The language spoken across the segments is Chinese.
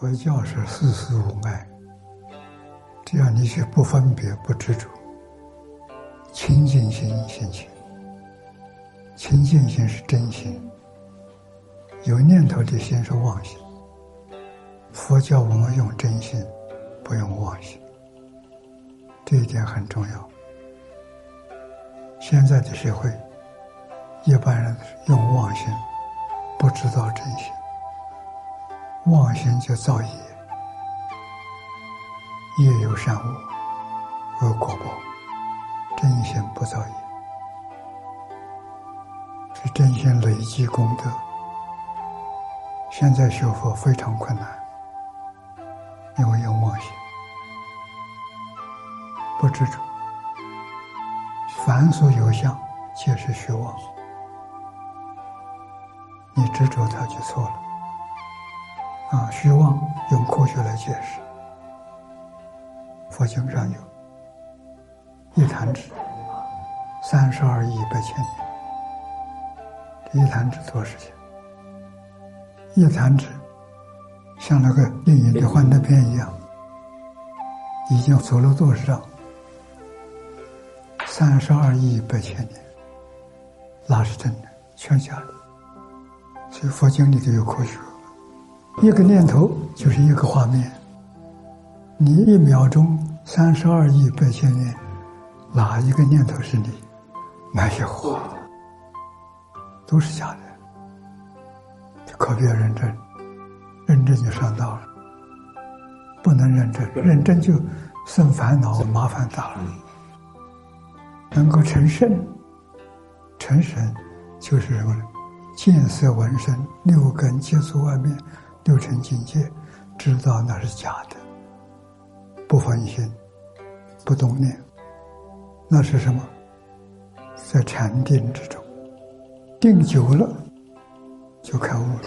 佛教是事事无碍，只要你去不分别、不执着，清净心现前。清净心是真心，有念头的心是妄心。佛教我们用真心，不用妄心，这一点很重要。现在的社会，一般人用妄心，不知道真心。妄心就造业，业有善恶，恶果报。真心不造业，是真心累积功德。现在学佛非常困难，因为有妄心，不执着，凡所有相，皆是虚妄。你执着它就错了。啊，虚妄用科学来解释。佛经上有一弹指，三十二亿八千年。这一弹指多少钱？一弹指像那个电影的幻灯片一样，已经走了多少？三十二亿八千年，那是真的，全假的。所以佛经里头有科学。一个念头就是一个画面，你一秒钟三十二亿八千年，哪一个念头是你？那些话，都是假的。可别认真，认真就上当了。不能认真，认真就生烦恼，麻烦大了。能够成圣，成神就是什么呢？见色闻声六根接触外面。六尘境界，知道那是假的，不分心，不动念，那是什么？在禅定之中，定久了就开悟了。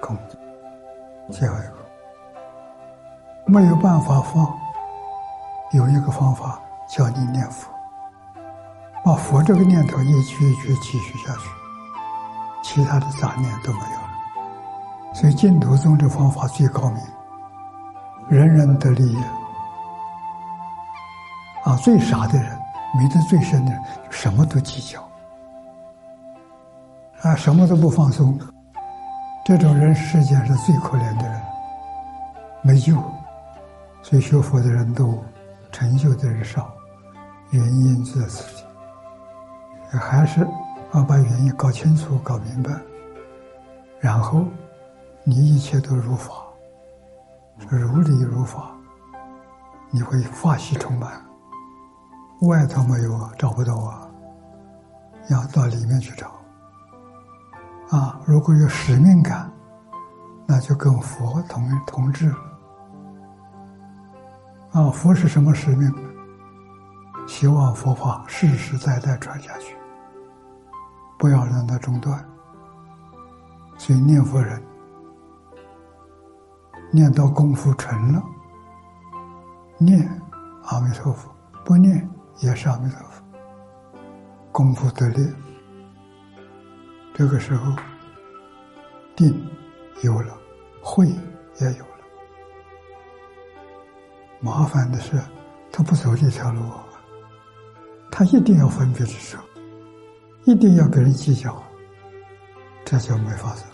空，最后一个没有办法放，有一个方法叫你念佛，把佛这个念头一句一句继续下去，其他的杂念都没有。所以净土宗这方法最高明，人人得利益。啊，最傻的人，迷得最深的人，什么都计较，啊，什么都不放松。这种人世界上是最可怜的人，没救。所以学佛的人多，成就的人少，原因在此。还是要把原因搞清楚、搞明白，然后。你一切都如法，如理如法，你会法喜充满。外头没有啊，找不到啊，要到里面去找。啊，如果有使命感，那就跟佛同同志了。啊，佛是什么使命？希望佛法世世代代传下去，不要让它中断。所以念佛人。念到功夫成了，念阿弥陀佛，不念也是阿弥陀佛。功夫得力，这个时候定有了，慧也有了。麻烦的是，他不走这条路，他一定要分别执着，一定要跟人计较，这就没法子。